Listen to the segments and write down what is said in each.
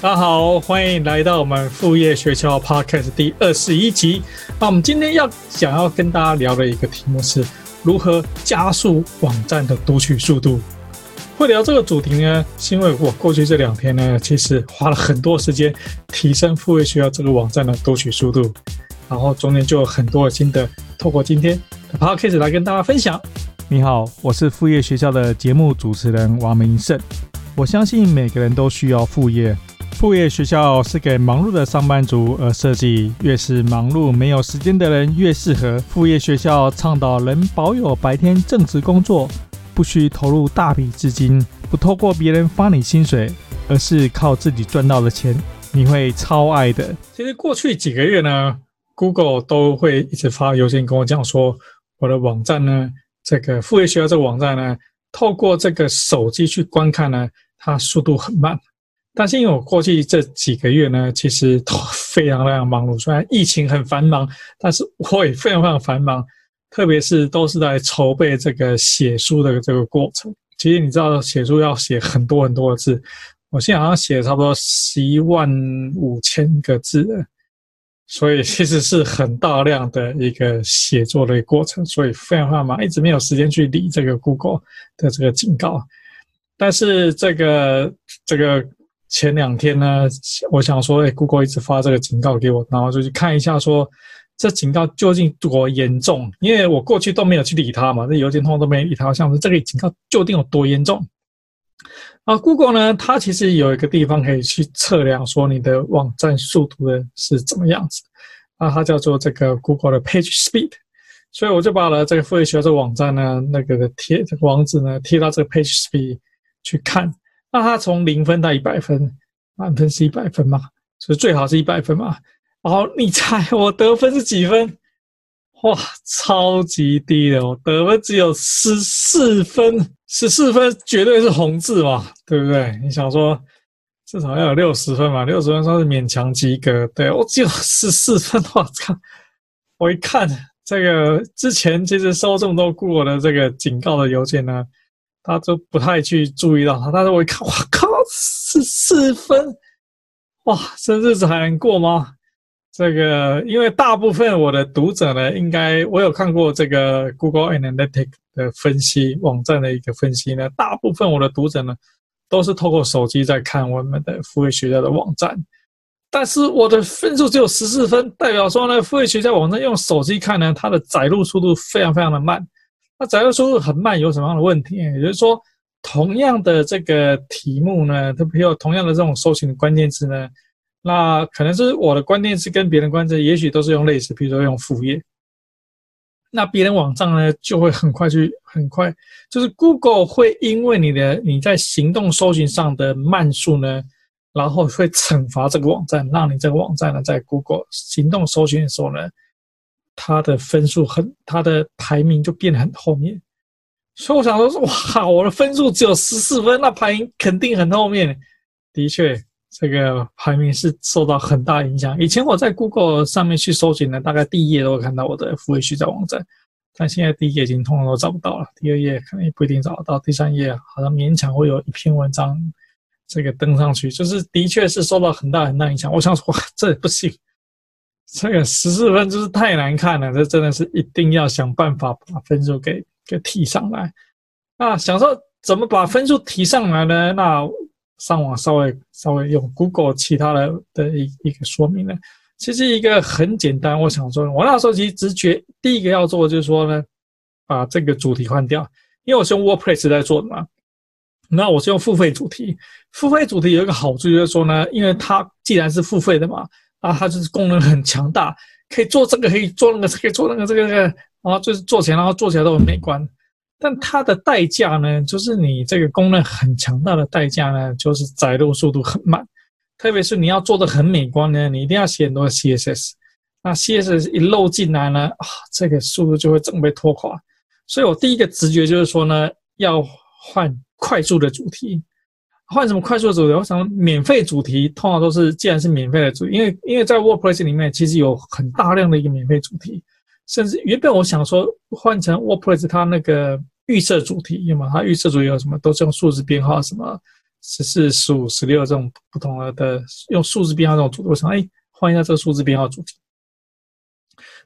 大家好，欢迎来到我们副业学校 Podcast 第二十一集。那我们今天要想要跟大家聊的一个题目是如何加速网站的读取速度。会聊这个主题呢，是因为我过去这两天呢，其实花了很多时间提升副业学校这个网站的读取速度，然后中间就有很多的心得，透过今天的 Podcast 来跟大家分享。你好，我是副业学校的节目主持人王明胜。我相信每个人都需要副业。副业学校是给忙碌的上班族而设计，越是忙碌没有时间的人越适合。副业学校倡导能保有白天正职工作，不需投入大笔资金，不透过别人发你薪水，而是靠自己赚到的钱，你会超爱的。其实过去几个月呢，Google 都会一直发邮件跟我讲说，我的网站呢，这个副业学校这个网站呢，透过这个手机去观看呢，它速度很慢。但是因为我过去这几个月呢，其实都非常非常忙碌。虽然疫情很繁忙，但是我也非常非常繁忙，特别是都是在筹备这个写书的这个过程。其实你知道，写书要写很多很多的字，我现在好像写差不多十一万五千个字，所以其实是很大量的一个写作的一个过程，所以非常非常忙，一直没有时间去理这个 Google 的这个警告。但是这个这个。前两天呢，我想说，哎，Google 一直发这个警告给我，然后就去看一下，说这警告究竟多严重？因为我过去都没有去理它嘛，这邮件通都没理它，像是这个警告究竟有多严重？啊，Google 呢，它其实有一个地方可以去测量说你的网站速度的是怎么样子，啊，它叫做这个 Google 的 Page Speed，所以我就把了这个副业学校这个网站呢，那个贴这个网址呢贴到这个 Page Speed 去看。那它从零分到一百分，满分是一百分嘛，所以最好是一百分嘛。然后你猜我得分是几分？哇，超级低的，我得分只有十四分，十四分绝对是红字嘛，对不对？你想说至少要有六十分嘛，六十分算是勉强及格。对，我只有十四分，我靠！我一看这个之前其实收这么多过的这个警告的邮件呢。他都不太去注意到他，但是我一看，哇靠，十四分，哇，这日子还能过吗？这个，因为大部分我的读者呢，应该我有看过这个 Google Analytics 的分析网站的一个分析呢，大部分我的读者呢，都是透过手机在看我们的副业学校的网站，但是我的分数只有十四分，代表说呢，副业学校网站用手机看呢，它的载入速度非常非常的慢。那载入速度很慢，有什么样的问题？也就是说，同样的这个题目呢，它没有同样的这种搜寻的关键字呢，那可能是我的关键字跟别人关键字也许都是用类似，比如说用副业，那别人网站呢就会很快去，很快，就是 Google 会因为你的你在行动搜寻上的慢速呢，然后会惩罚这个网站，让你这个网站呢在 Google 行动搜寻的时候呢。他的分数很，他的排名就变得很后面，所以我想说，哇，我的分数只有十四分，那排名肯定很后面。的确，这个排名是受到很大影响。以前我在 Google 上面去搜寻呢，大概第一页都会看到我的副业学校网站，但现在第一页已经通通都找不到了，第二页可能也不一定找得到，第三页好像勉强会有一篇文章这个登上去，就是的确是受到很大很大影响。我想说，哇，这不行。这个十四分就是太难看了，这真的是一定要想办法把分数给给提上来。那想说怎么把分数提上来呢？那上网稍微稍微用 Google 其他的的一一个说明呢，其实一个很简单。我想说，我那时候其实直觉第一个要做的就是说呢，把这个主题换掉，因为我是用 WordPress 在做的嘛。那我是用付费主题，付费主题有一个好处就是说呢，因为它既然是付费的嘛。啊，它就是功能很强大，可以做这个，可以做那个，可以做那个，这个这个，然后就是做起来，然后做起来都很美观。但它的代价呢，就是你这个功能很强大的代价呢，就是载入速度很慢。特别是你要做的很美观呢，你一定要写很多 CSS。那 CSS 一漏进来呢，啊，这个速度就会整被拖垮。所以我第一个直觉就是说呢，要换快速的主题。换什么快速的主题？我想免费主题通常都是，既然是免费的主题，因为因为在 WordPress 里面其实有很大量的一个免费主题，甚至原本我想说换成 WordPress 它那个预设主题，因为嘛，它预设主题有什么都是用数字编号什么十四、十五、十六这种不同的的用数字编号这种主题，我想哎，换一下这个数字编号主题。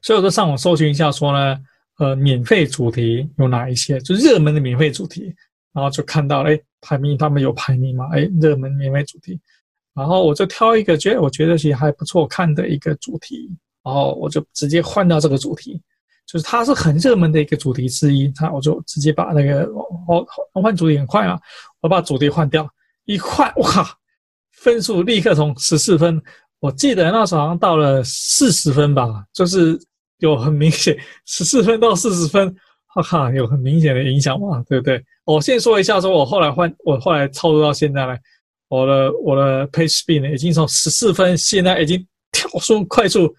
所以我就上网搜寻一下，说呢，呃，免费主题有哪一些？就热门的免费主题，然后就看到哎，排名他们有排名嘛？哎，热门免费主题，然后我就挑一个觉得我觉得其实还不错看的一个主题，然后我就直接换到这个主题。就是它是很热门的一个主题之一，它我就直接把那个换换主题很快啊，我把主题换掉，一换哇，分数立刻从十四分，我记得那时候好像到了四十分吧，就是有很明显十四分到四十分，哈哈，有很明显的影响嘛，对不对？我先说一下，说我后来换，我后来操作到现在呢，我的我的 Page Speed 呢已经从十四分，现在已经跳速快速。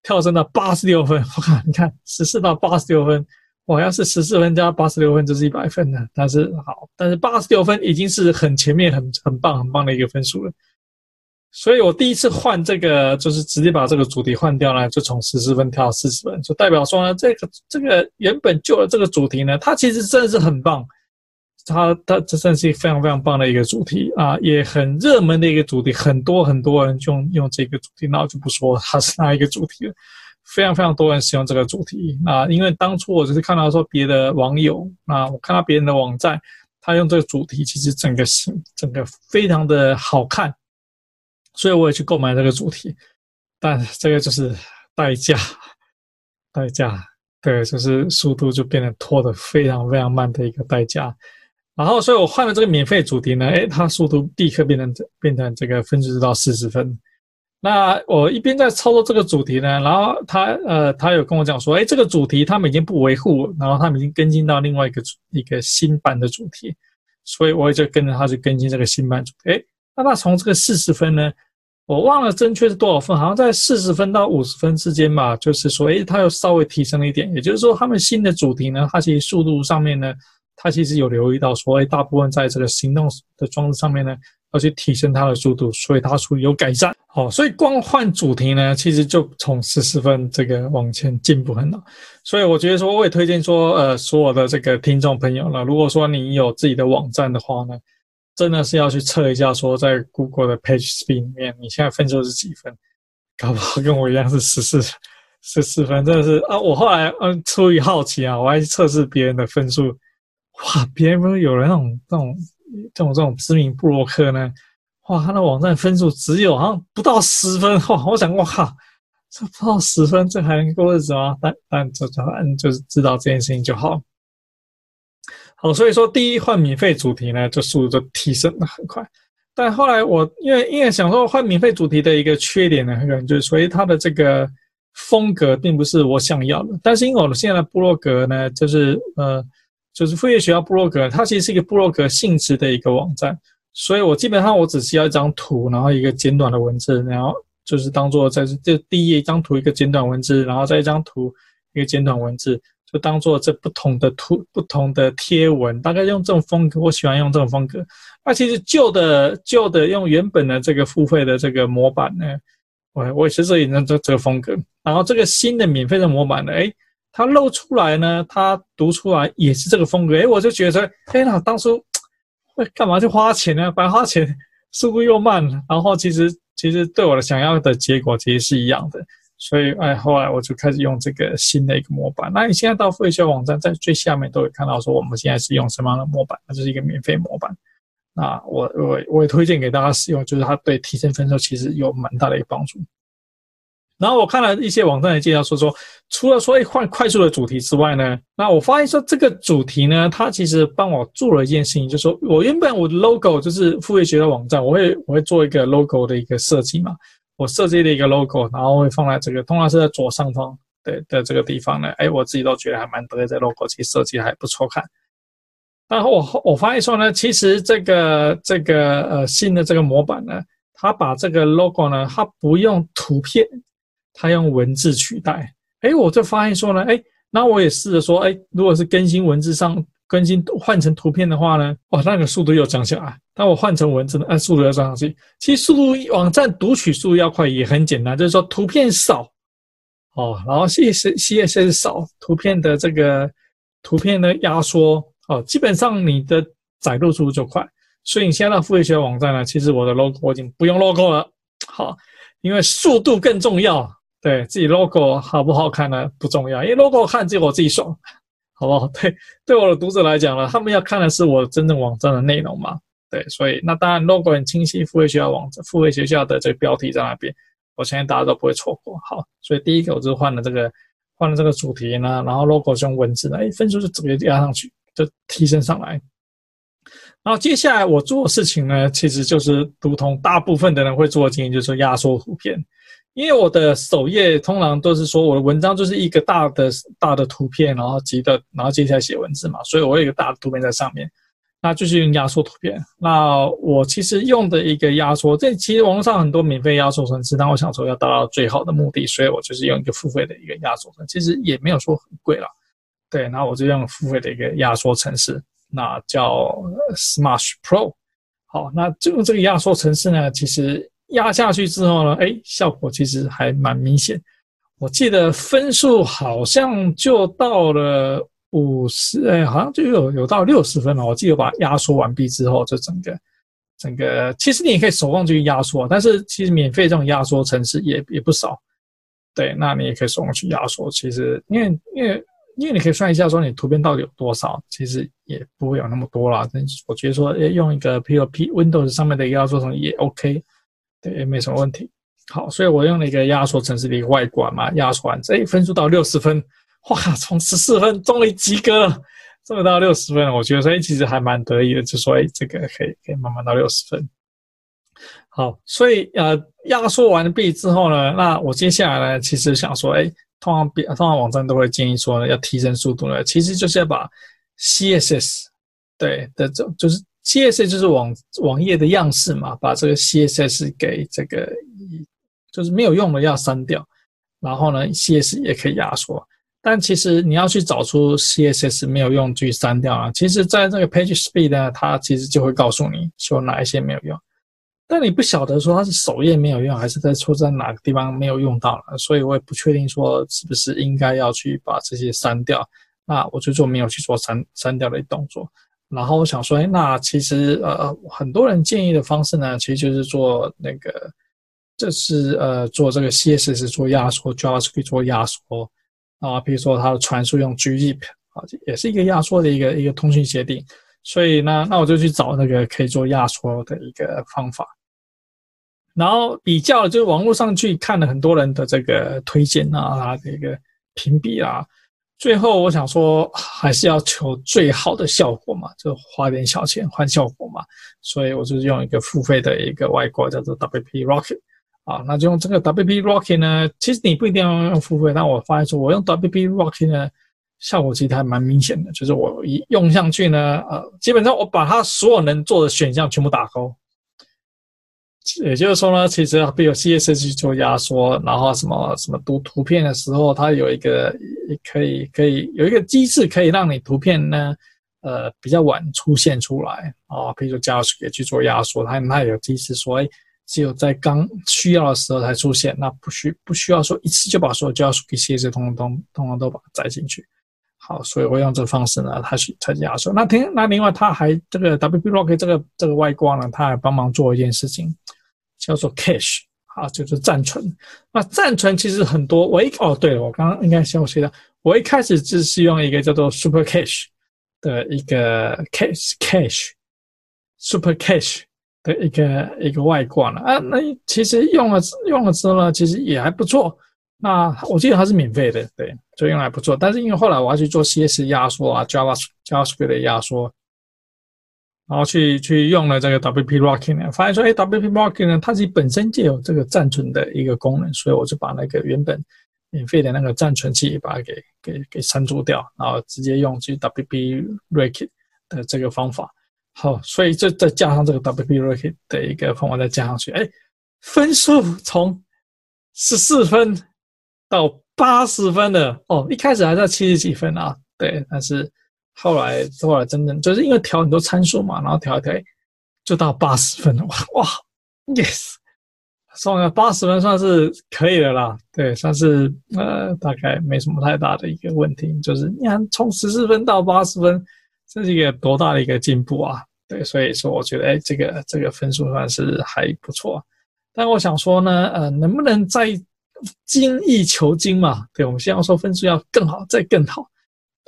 跳升到八十六分，我看你看十四到八十六分，我要是十四分加八十六分就是一百分了。但是好，但是八十六分已经是很前面、很很棒、很棒的一个分数了。所以我第一次换这个，就是直接把这个主题换掉呢，就从十四分跳到四十分，就代表说呢，这个这个原本旧的这个主题呢，它其实真的是很棒。它它这算是非常非常棒的一个主题啊，也很热门的一个主题，很多很多人用用这个主题，那我就不说它是哪一个主题了，非常非常多人使用这个主题啊，因为当初我只是看到说别的网友啊，我看到别人的网站，他用这个主题，其实整个形整个非常的好看，所以我也去购买这个主题，但这个就是代价，代价，对，就是速度就变得拖得非常非常慢的一个代价。然后，所以我换了这个免费主题呢，诶，它速度立刻变成变成这个分数到四十分。那我一边在操作这个主题呢，然后他呃，他有跟我讲说，诶，这个主题他们已经不维护，然后他们已经更新到另外一个一个新版的主题，所以我也就跟着他去更新这个新版主题。诶，那他从这个四十分呢，我忘了正确是多少分，好像在四十分到五十分之间吧，就是说，诶，它又稍微提升了一点，也就是说，他们新的主题呢，它其实速度上面呢。它其实有留意到说，哎，大部分在这个行动的装置上面呢，要去提升它的速度，所以它属于有改善。好，所以光换主题呢，其实就从十四分这个往前进步很多。所以我觉得说，我也推荐说，呃，所有的这个听众朋友呢，如果说你有自己的网站的话呢，真的是要去测一下，说在 Google 的 Page Speed 里面，你现在分数是几分？搞不好跟我一样是十四十四分，真的是啊！我后来嗯，出于好奇啊，我还去测试别人的分数。哇，别人不是有人那种、那种、这种、这种知名部落客呢？哇，他的网站分数只有好像不到十分。哇，我想，哇靠，这不到十分，这还能过日子吗？但但这这嗯，就是知道这件事情就好。好，所以说第一换免费主题呢，就速度就提升的很快。但后来我因为因为想说换免费主题的一个缺点呢，可能就是所以它的这个风格并不是我想要的。但是因为我现在的部落格呢，就是呃。就是副业学校部落格，它其实是一个部落格性质的一个网站，所以我基本上我只需要一张图，然后一个简短的文字，然后就是当做在这第一页一张图一个简短文字，然后再一张图一个简短文字，就当做这不同的图不同的贴文，大概用这种风格，我喜欢用这种风格。那其实旧的旧的用原本的这个付费的这个模板呢，我我其实也用这这个风格，然后这个新的免费的模板呢，诶它露出来呢，它读出来也是这个风格，诶，我就觉得，哎，那当初会干嘛去花钱呢？白花钱，速度又慢，然后其实其实对我的想要的结果其实是一样的，所以哎，后来我就开始用这个新的一个模板。那你现在到付费学网站，在最下面都会看到说我们现在是用什么样的模板，那就是一个免费模板。那我我我也推荐给大家使用，就是它对提升分数其实有蛮大的一个帮助。然后我看了一些网站的介绍，说说除了说换快速的主题之外呢，那我发现说这个主题呢，它其实帮我做了一件事情，就是说我原本我的 logo 就是付费学的网站，我会我会做一个 logo 的一个设计嘛，我设计了一个 logo，然后会放在这个通常是在左上方的的这个地方呢，哎，我自己都觉得还蛮得意，这 logo 其实设计还不错看。然后我我发现说呢，其实这个这个呃新的这个模板呢，它把这个 logo 呢，它不用图片。它用文字取代，哎，我就发现说呢，哎，那我也试着说，哎，如果是更新文字上更新换成图片的话呢，哇，那个速度又降下来。但我换成文字呢，按速度要上去。其实速度网站读取速度要快也很简单，就是说图片少，哦，然后 CSS CSS 少，图片的这个图片的压缩，哦，基本上你的载入速度就快。所以你现在到副业学网站呢，其实我的 logo 我已经不用 logo 了，好，因为速度更重要。对自己 logo 好不好看呢？不重要，因为 logo 看只有我自己爽，好不好？对，对我的读者来讲呢，他们要看的是我真正网站的内容嘛。对，所以那当然 logo 很清晰，付费学校网站，付费学校的这个标题在那边，我相信大家都不会错过。好，所以第一个我就换了这个，换了这个主题呢，然后 logo 是用文字的，哎，分数就直接压上去，就提升上来。然后接下来我做的事情呢，其实就是如同大部分的人会做的经验，就是压缩图片。因为我的首页通常都是说我的文章就是一个大的大的图片，然后急的，然后接下来写文字嘛，所以我有一个大的图片在上面。那就是用压缩图片。那我其实用的一个压缩，这其实网络上很多免费压缩程式，但我想说要达到最好的目的，所以我就是用一个付费的一个压缩程式，其实也没有说很贵啦。对，然后我就用付费的一个压缩程式，那叫 Smash Pro。好，那就用这个压缩程式呢，其实压下去之后呢，哎，效果其实还蛮明显。我记得分数好像就到了。五十哎，好像就有有到六十分了。我记得把压缩完毕之后，就整个整个，其实你也可以手动去压缩，但是其实免费这种压缩程式也也不少。对，那你也可以手动去压缩。其实因为因为因为你可以算一下，说你图片到底有多少，其实也不会有那么多啦。但是我觉得说，诶，用一个 P O P Windows 上面的一个压缩程也 OK，对，也没什么问题。好，所以我用了一个压缩程式的一个外观嘛，压缩完，这分数到六十分。哇，从十四分终于及格了，这么到六十分，我觉得说，哎，其实还蛮得意的，就说，哎，这个可以可以慢慢到六十分。好，所以呃，压缩完毕之后呢，那我接下来呢，其实想说，哎，通常比通常网站都会建议说呢，要提升速度呢，其实就是要把 CSS 对的这就是 CSS 就是网网页的样式嘛，把这个 CSS 给这个就是没有用的要删掉，然后呢，CSS 也可以压缩。但其实你要去找出 CSS 没有用去删掉啊，其实在这个 Page Speed 呢，它其实就会告诉你说哪一些没有用，但你不晓得说它是首页没有用，还是在出在哪个地方没有用到了，所以我也不确定说是不是应该要去把这些删掉。那我最终没有去做删删掉的动作。然后我想说，哎，那其实呃很多人建议的方式呢，其实就是做那个，这是呃做这个 CSS 做压缩，JavaScript 做压缩。啊，比如说它的传输用 gzip 啊，也是一个压缩的一个一个通讯协定，所以呢，那我就去找那个可以做压缩的一个方法，然后比较，就是网络上去看了很多人的这个推荐啊，这个屏蔽啊，最后我想说还是要求最好的效果嘛，就花点小钱换效果嘛，所以我就用一个付费的一个外挂叫做 WP Rocket。啊，那就用这个 WP Rocket 呢，其实你不一定要用付费，但我发现说，我用 WP Rocket 呢，效果其实还蛮明显的，就是我一用上去呢，呃，基本上我把它所有能做的选项全部打勾，也就是说呢，其实比如 CSS 去做压缩，然后什么什么读图片的时候，它有一个可以可以有一个机制可以让你图片呢，呃，比较晚出现出来啊，比如说 JavaScript 去做压缩，它它有机制说，哎。只有在刚需要的时候才出现，那不需不需要说一次就把所有 JavaScript CSS 通通通通都把它载进去。好，所以我用这个方式呢，它去它压缩。那听那另外它还这个 WP Rocket 这个这个外挂呢，它还帮忙做一件事情，叫做 Cache，好，就是暂存。那暂存其实很多，我一哦对了，我刚刚应该先我说的，我一开始就是用一个叫做 Super Cache 的一个 Cache Cache Super Cache。的一个一个外挂了啊，那其实用了用了之后呢，其实也还不错。那我记得它是免费的，对，就用还不错。但是因为后来我要去做 CSS 压缩啊，Java JavaScript 的压缩，然后去去用了这个 WP Rocket 呢，发现说，哎，WP Rocket 呢，它自己本身就有这个暂存的一个功能，所以我就把那个原本免费的那个暂存器把它给给给删除掉，然后直接用去 WP Rocket 的这个方法。好，所以这再加上这个 WP Rocket 的一个方法再加上去，哎，分数从十四分到八十分的哦，一开始还在七十几分啊，对，但是后来后来真正就是因为调很多参数嘛，然后调一调，就到八十分了，哇 哇，yes，算了，八十分算是可以的啦，对，算是呃大概没什么太大的一个问题，就是你看从十四分到八十分，这是一个多大的一个进步啊！对，所以说我觉得，哎，这个这个分数算是还不错。但我想说呢，呃，能不能再精益求精嘛？对，我们希望说分数要更好，再更好。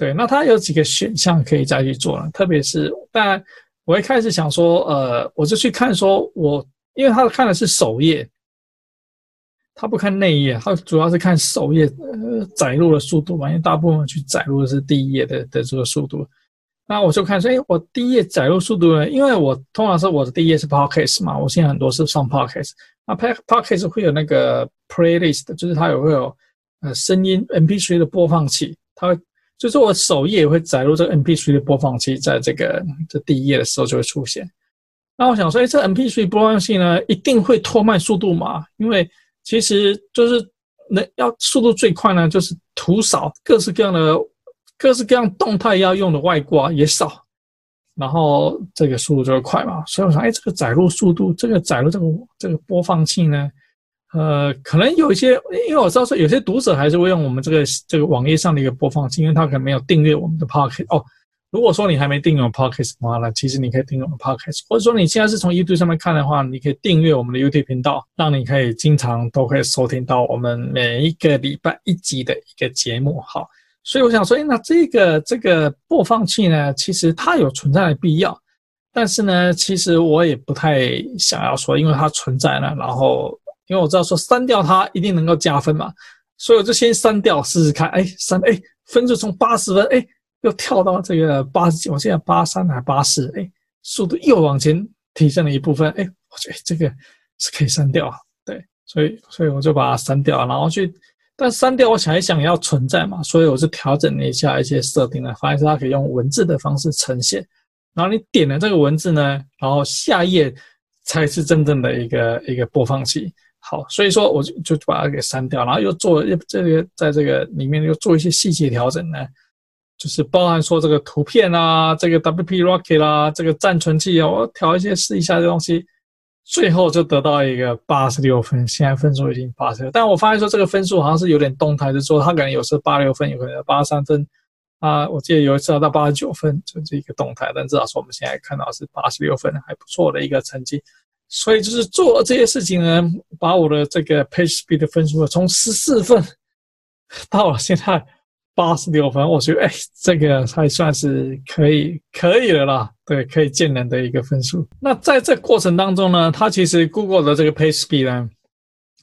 对，那它有几个选项可以再去做呢？特别是，当然我一开始想说，呃，我就去看说我，因为他看的是首页。他不看内页，他主要是看首页，呃，载入的速度嘛，因为大部分去载入的是第一页的的这个速度。那我就看说，哎，我第一页载入速度呢？因为我通常是我的第一页是 Podcast 嘛，我现在很多是上 Podcast。那 Podcast 会有那个 Playlist，就是它有会有呃声音 MP3 的播放器，它会就是我首页也会载入这个 MP3 的播放器，在这个这第一页的时候就会出现。那我想说，哎，这 MP3 播放器呢，一定会拖慢速度嘛？因为其实就是那要速度最快呢，就是图少，各式各样的各式各样动态要用的外挂也少，然后这个速度就会快嘛。所以我想，哎，这个载入速度，这个载入这个这个播放器呢，呃，可能有一些，因为我知道说有些读者还是会用我们这个这个网页上的一个播放器，因为他可能没有订阅我们的 Podcast 哦。如果说你还没订阅 Podcast 的话呢，其实你可以订阅我们 Podcast，或者说你现在是从 YouTube 上面看的话，你可以订阅我们的 YouTube 频道，让你可以经常都可以收听到我们每一个礼拜一集的一个节目。好，所以我想说，诶，那这个这个播放器呢，其实它有存在的必要，但是呢，其实我也不太想要说，因为它存在了，然后因为我知道说删掉它一定能够加分嘛，所以我就先删掉试试看，诶，删，诶，分数从八十分，诶。又跳到这个八十，我现在八三还八四，哎，速度又往前提升了一部分，哎，我觉得这个是可以删掉啊，对，所以所以我就把它删掉，然后去，但删掉我想一想要存在嘛，所以我就调整了一下一些设定了，发现它可以用文字的方式呈现，然后你点了这个文字呢，然后下一页才是真正的一个一个播放器，好，所以说我就就把它给删掉，然后又做又这个在这个里面又做一些细节调整呢。就是包含说这个图片啊，这个 WP Rocket 啦、这个暂存器啊，我调一些试一下这东西，最后就得到一个八十六分。现在分数已经八十六，但我发现说这个分数好像是有点动态，就是说它可能有时候八六分，有可能八十三分啊。我记得有一次到八十九分，就是一个动态，但至少说我们现在看到是八十六分，还不错的一个成绩。所以就是做这些事情呢，把我的这个 Page Speed 的分数从十四分到了现在。八十六分，我觉得哎，这个还算是可以可以的啦，对，可以见人的一个分数。那在这过程当中呢，他其实 Google 的这个 Page Speed 呢，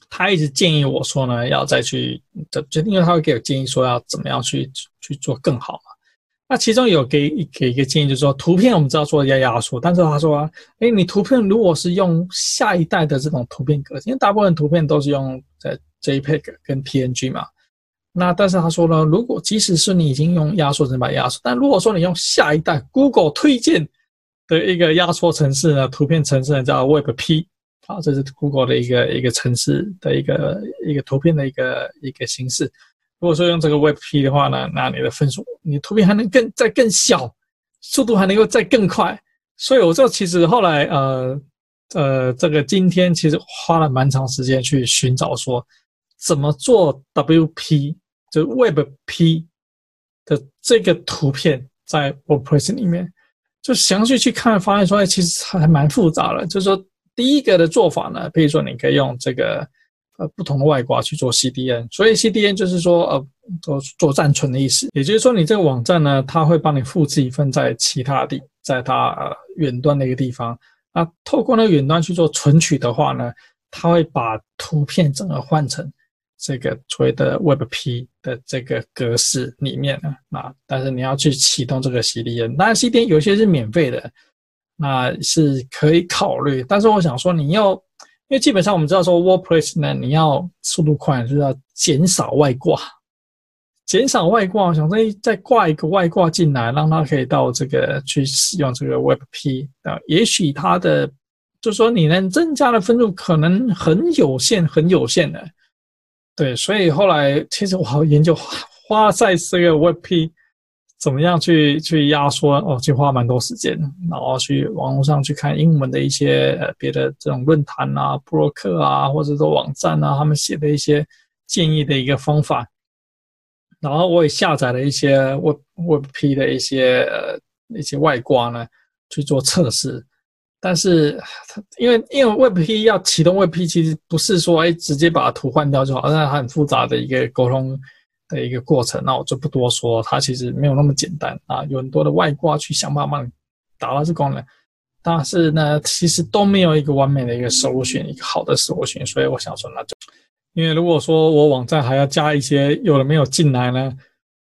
他一直建议我说呢，要再去，就因为他会给我建议说要怎么样去去做更好。那其中有给给一个建议，就是说图片我们知道做要压缩，但是他说，哎，你图片如果是用下一代的这种图片格式，因为大部分图片都是用在 JPEG 跟 PNG 嘛。那但是他说呢，如果即使是你已经用压缩成把压缩，但如果说你用下一代 Google 推荐的一个压缩程式呢，图片程式呢叫 WebP，啊，这是 Google 的一个一个程式的一个一个图片的一个一个形式。如果说用这个 WebP 的话呢，那你的分数，你图片还能更再更小，速度还能够再更快。所以我这其实后来呃呃，这个今天其实花了蛮长时间去寻找说怎么做 WP。就 WebP 的这个图片在 WordPress 里面，就详细去看，发现说，哎，其实还蛮复杂的。就是说，第一个的做法呢，比如说你可以用这个呃不同的外挂去做 CDN，所以 CDN 就是说呃做做暂存的意思。也就是说，你这个网站呢，它会帮你复制一份在其他地，在它呃远端的一个地方。那透过那个远端去做存取的话呢，它会把图片整个换成。这个所谓的 WebP 的这个格式里面呢，啊，但是你要去启动这个 CDN，当然 CDN 有些是免费的，那是可以考虑。但是我想说，你要，因为基本上我们知道说 WordPress 呢，你要速度快，就是要减少外挂，减少外挂。我想再，再挂一个外挂进来，让它可以到这个去使用这个 WebP 啊，也许它的就说你能增加的分数可能很有限，很有限的。对，所以后来其实我好研究花在这个 WebP 怎么样去去压缩哦，就花蛮多时间，然后去网络上去看英文的一些呃别的这种论坛啊、博客啊，或者说网站啊，他们写的一些建议的一个方法，然后我也下载了一些 Web WebP 的一些呃一些外挂呢，去做测试。但是，因为因为 WebP 要启动 WebP，其实不是说哎直接把图换掉就好，那它很复杂的一个沟通的一个过程。那我就不多说，它其实没有那么简单啊，有很多的外挂去想办法达到这功能。但是呢，其实都没有一个完美的一个首选一个好的首选。所以我想说，那就因为如果说我网站还要加一些有的没有进来呢，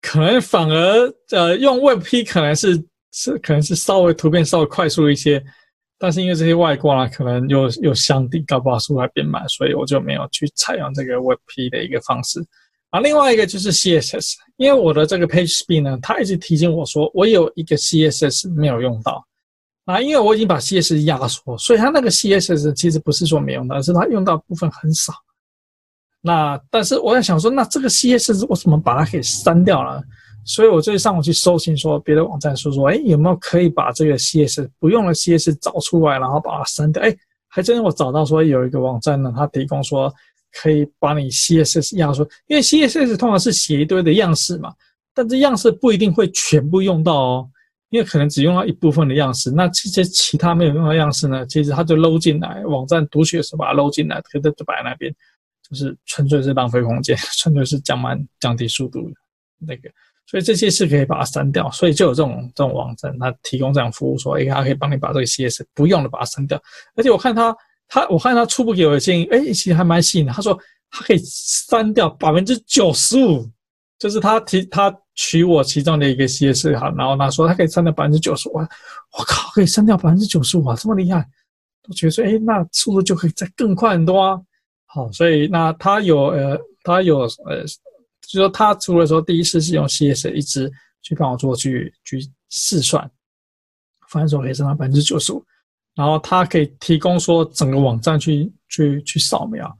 可能反而呃用 WebP 可能是是可能是稍微图片稍微快速一些。但是因为这些外挂呢，可能又又相抵高把速还变慢，所以我就没有去采用这个 WebP 的一个方式。啊，另外一个就是 CSS，因为我的这个 PageSpeed 呢，它一直提醒我说我有一个 CSS 没有用到。啊，因为我已经把 CSS 压缩，所以它那个 CSS 其实不是说没用到，而是它用到部分很少。那但是我在想说，那这个 CSS 我怎么把它给删掉了？所以我就上网去搜寻，说别的网站说说，哎，有没有可以把这个 CSS 不用的 CSS 找出来，然后把它删掉？哎，还真我找到说有一个网站呢，它提供说可以把你 CSS 压缩，因为 CSS 通常是写一堆的样式嘛，但这样式不一定会全部用到哦，因为可能只用到一部分的样式，那这些其他没有用到样式呢，其实它就搂进来，网站读取的时候把它搂进来，可能就摆那边，就是纯粹是浪费空间，纯粹是降慢降低速度的那个。所以这些是可以把它删掉，所以就有这种这种网站，它提供这样服务，说，哎，它可以帮你把这个 CSS 不用的把它删掉。而且我看它，他，我看他初步给我的建议，哎，其实还蛮吸引的。他说他可以删掉百分之九十五，就是他提他取我其中的一个 C S 哈，然后他说他可以删掉百分之九十五，我靠，可以删掉百分之九十五啊，这么厉害！我觉得说，哎，那速度就可以再更快很多啊。好，所以那他有呃，他有呃。就说他除了说第一次是用 C S 一支去帮我做去去试算，发现说可以升到百分之九十五，然后他可以提供说整个网站去去去扫描，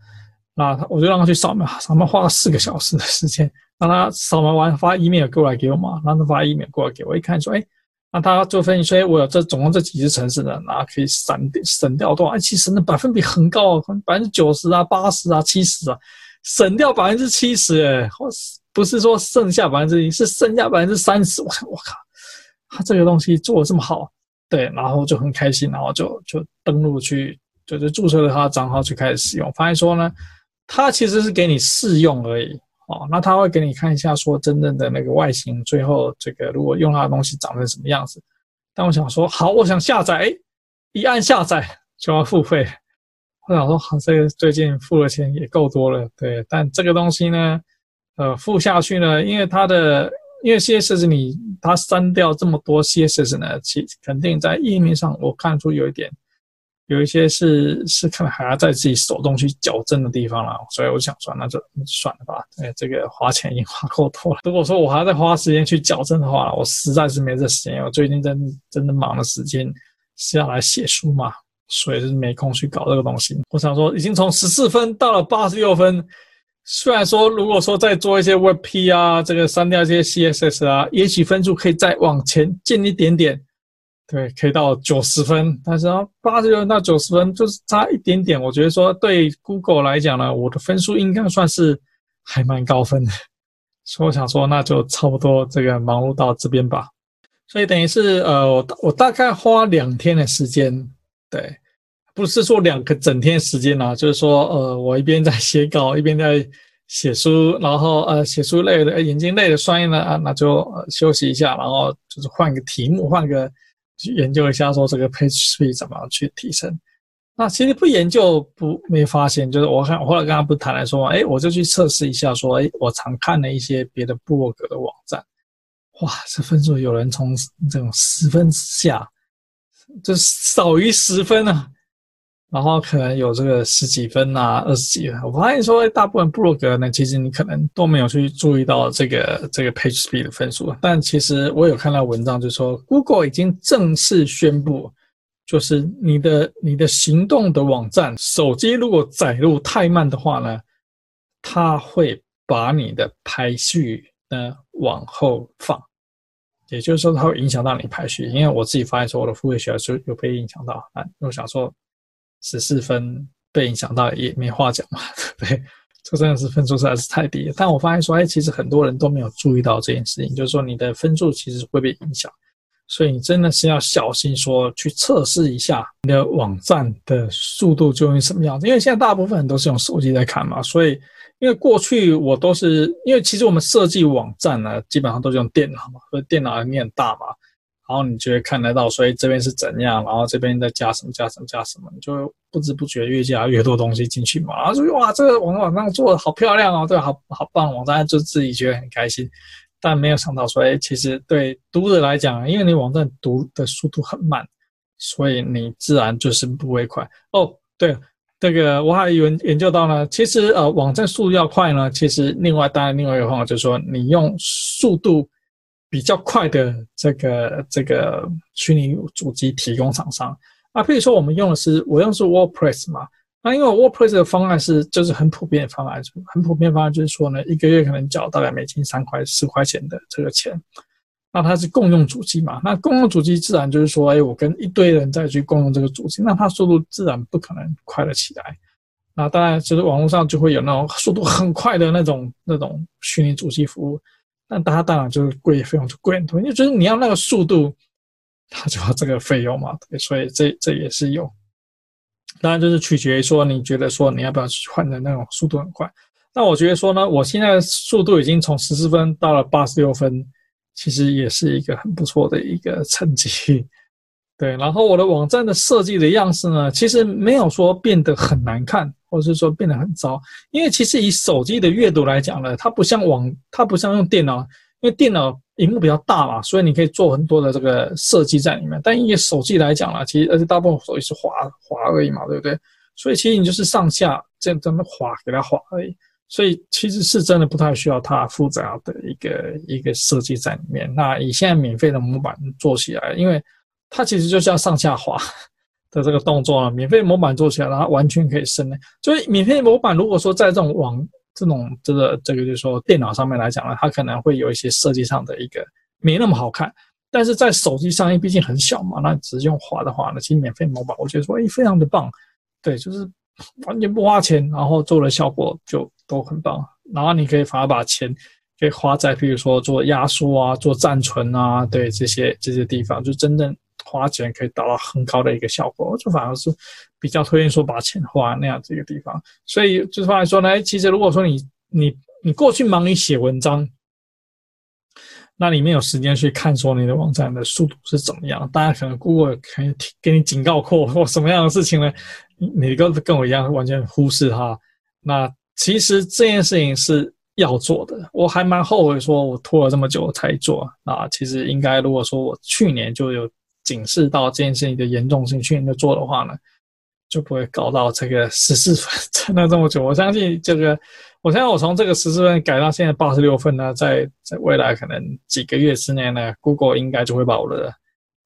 那我就让他去扫描，扫描花了四个小时的时间，让他扫描完发 email 过来给我嘛，让他发 email 过来给我，一看说哎，那他做分析说我有这总共这几只城市的，然后可以省省掉多少？哎，其实那百分比很高，百分之九十啊、八十啊、七十啊。省掉百分之七十，哎，或不是说剩下百分之一，是剩下百分之三十。我我靠，他这个东西做的这么好，对，然后就很开心，然后就就登录去，就就注册了他的账号去开始使用。发现说呢，他其实是给你试用而已，哦，那他会给你看一下说真正的那个外形，最后这个如果用他的东西长成什么样子。但我想说，好，我想下载，一按下载就要付费。我想说，好，这个最近付的钱也够多了，对。但这个东西呢，呃，付下去呢，因为它的，因为 CSS 你它删掉这么多 CSS 呢，其肯定在页面上我看出有一点，有一些是是可能还要在自己手动去矫正的地方了。所以我想说，那就算了吧。哎，这个花钱已经花够多了。如果说我还要再花时间去矫正的话，我实在是没这时间。我最近真真的忙的时间是要来写书嘛。所以是没空去搞这个东西。我想说，已经从十四分到了八十六分。虽然说，如果说再做一些 WebP 啊，这个删掉一些 CSS 啊，也许分数可以再往前进一点点。对，可以到九十分。但是，八十分到九十分就是差一点点。我觉得说，对 Google 来讲呢，我的分数应该算是还蛮高分的。所以我想说，那就差不多这个忙碌到这边吧。所以等于是呃，我我大概花两天的时间，对。不是说两个整天时间啊，就是说，呃，我一边在写稿，一边在写书，然后呃，写书累了，眼睛累了，酸了啊，那就休息一下，然后就是换个题目，换个去研究一下，说这个 PageSpeed 怎么样去提升。那其实不研究不没发现，就是我看我后来跟他不谈来说，哎，我就去测试一下，说，哎，我常看了一些别的部落格的网站，哇，这分数有人从这种十分下，就少于十分啊。然后可能有这个十几分啊，二十几分。我发现说，大部分部落格呢，其实你可能都没有去注意到这个这个 PageSpeed 的分数。但其实我有看到文章，就是说 Google 已经正式宣布，就是你的你的行动的网站，手机如果载入太慢的话呢，它会把你的排序呢往后放。也就是说，它会影响到你排序。因为我自己发现说，我的付费学是有被影响到啊，我想说。十四分被影响到也没话讲嘛，对不对？这真的是分数实在是太低了。但我发现说，哎，其实很多人都没有注意到这件事情，就是说你的分数其实会被影响。所以你真的是要小心说去测试一下你的网站的速度究竟什么样子。因为现在大部分人都是用手机在看嘛，所以因为过去我都是因为其实我们设计网站呢，基本上都是用电脑嘛，所以电脑你很大嘛。然后你就会看得到，所以这边是怎样，然后这边再加什么加什么加什么，你就不知不觉越加越多东西进去嘛。然后就哇，这个网网站做的好漂亮哦，对，好好棒，网站就自己觉得很开心。但没有想到说，哎，其实对读者来讲，因为你网站读的速度很慢，所以你自然就是不会快。哦，对，这个我还有研究到呢，其实呃，网站速度要快呢，其实另外当然另外一个方法就是说，你用速度。比较快的这个这个虚拟主机提供厂商啊，譬如说我们用的是我用的是 WordPress 嘛，那因为 WordPress 的方案是就是很普遍的方案，很普遍的方案就是说呢，一个月可能缴大概美金三块四块钱的这个钱，那它是共用主机嘛，那共用主机自然就是说，哎，我跟一堆人再去共用这个主机，那它速度自然不可能快得起来。那当然就是网络上就会有那种速度很快的那种那种虚拟主机服务。那它当然就是贵，费用就贵很多。因为就是你要那个速度，它就要这个费用嘛，对，所以这这也是有。当然就是取决于说，你觉得说你要不要去换的那种速度很快。那我觉得说呢，我现在速度已经从十四分到了八十六分，其实也是一个很不错的一个成绩。对，然后我的网站的设计的样式呢，其实没有说变得很难看。或者是说变得很糟，因为其实以手机的阅读来讲呢，它不像网，它不像用电脑，因为电脑荧幕比较大嘛，所以你可以做很多的这个设计在里面。但以手机来讲呢，其实而且大部分手机是滑滑而已嘛，对不对？所以其实你就是上下这样这么滑给它滑而已，所以其实是真的不太需要它复杂的一个一个设计在里面。那以现在免费的模板做起来，因为它其实就是要上下滑。的这个动作啊，免费模板做起来，它完全可以升的。所以免费模板如果说在这种网这种这个这个就是说电脑上面来讲呢，它可能会有一些设计上的一个没那么好看。但是在手机上，因为毕竟很小嘛，那只是用滑的话呢，其实免费模板我觉得说，哎，非常的棒。对，就是完全不花钱，然后做的效果就都很棒。然后你可以反而把钱可以花在，比如说做压缩啊、做暂存啊，对这些这些地方，就真正。花钱可以达到很高的一个效果，就反而是比较推荐说把钱花那样子一个地方。所以就是话来说呢，其实如果说你你你过去忙于写文章，那你没有时间去看说你的网站的速度是怎么样，大家可能 Google 可以给你警告过或什么样的事情呢？你跟跟我一样完全忽视它。那其实这件事情是要做的，我还蛮后悔说我拖了这么久才做啊。其实应该如果说我去年就有。警示到这件事情的严重性，去年做的话呢，就不会搞到这个十四分，撑了这么久。我相信这个，我相信我从这个十四分改到现在八十六分呢，在在未来可能几个月之内呢，Google 应该就会把我的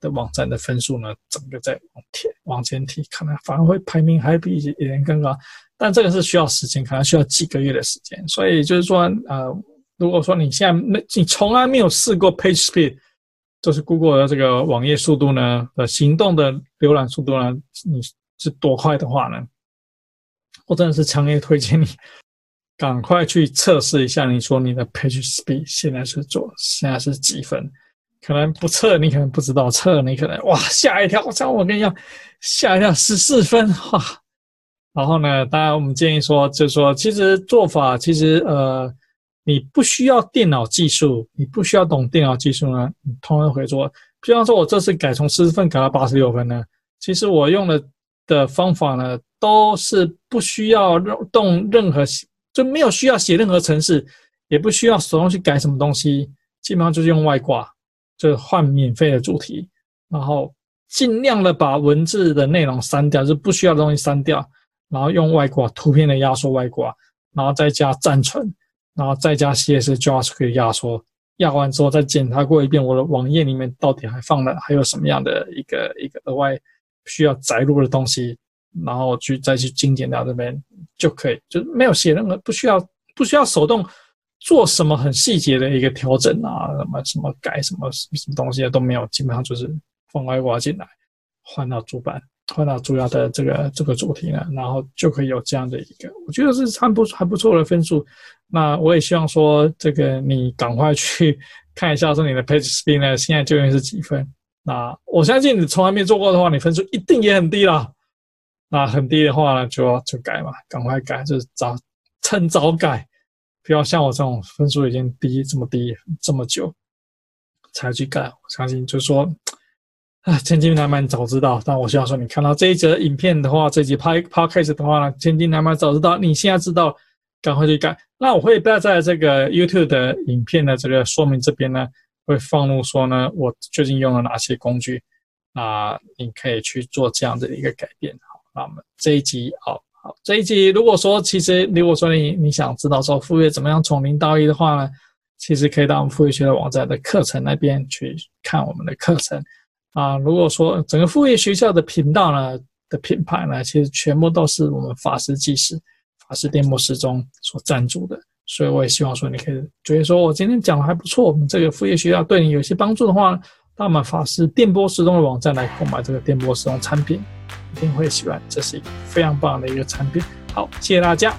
的网站的分数呢，整个再往前往前提，可能反而会排名还比以前更高。但这个是需要时间，可能需要几个月的时间。所以就是说，呃，如果说你现在没，你从来没有试过 PageSpeed 就是 Google 的这个网页速度呢，呃，行动的浏览速度呢，你是多快的话呢？我真的是强烈推荐你赶快去测试一下。你说你的 Page Speed 现在是做现在是几分？可能不测你可能不知道，测你可能哇吓一跳，像我跟你讲吓一跳十四分哇。然后呢，当然我们建议说，就是说其实做法其实呃。你不需要电脑技术，你不需要懂电脑技术呢，你通常会做。比方说，我这次改从四十分改到八十六分呢，其实我用的的方法呢，都是不需要动任何，就没有需要写任何程式，也不需要手动去改什么东西，基本上就是用外挂，就换免费的主题，然后尽量的把文字的内容删掉，就不需要的东西删掉，然后用外挂图片的压缩外挂，然后再加暂存。然后再加 CSS JavaScript 压缩，压完之后再检查过一遍我的网页里面到底还放了还有什么样的一个一个额外需要载入的东西，然后去再去精简掉这边就可以，就没有写任何不需要不需要手动做什么很细节的一个调整啊，什么什么改什么什么东西都没有，基本上就是放外挂进来换到主板。换到主要的这个这个主题呢，然后就可以有这样的一个，我觉得是还不还不错的分数。那我也希望说，这个你赶快去 看一下，说你的 Page Speed 呢，现在究竟是几分？那我相信你从来没做过的话，你分数一定也很低啦。那很低的话呢，就就改嘛，赶快改，就是早趁早改，不要像我这种分数已经低这么低这么久才去改。我相信就是说，啊，千金难买早知道。但我希望说，你看到这一则影片的话，这集拍 podcast 的话呢，千金难买早知道。你现在知道，赶快去改。那我会不要在这个 YouTube 的影片的这个说明这边呢，会放入说呢，我究竟用了哪些工具，啊，你可以去做这样的一个改变。好那么这一集，好好，这一集如果说其实如果说你你想知道说副业怎么样从零到一的话呢，其实可以到我们副业学的网站的课程那边去看我们的课程啊。如果说整个副业学校的频道呢的品牌呢，其实全部都是我们法师技师、法师电波时钟所赞助的，所以我也希望说你可以觉得说我今天讲的还不错，我们这个副业学校对你有些帮助的话，到我们法师电波时钟的网站来购买这个电波时钟产品。一定会喜欢，这是一个非常棒的一个产品。好，谢谢大家。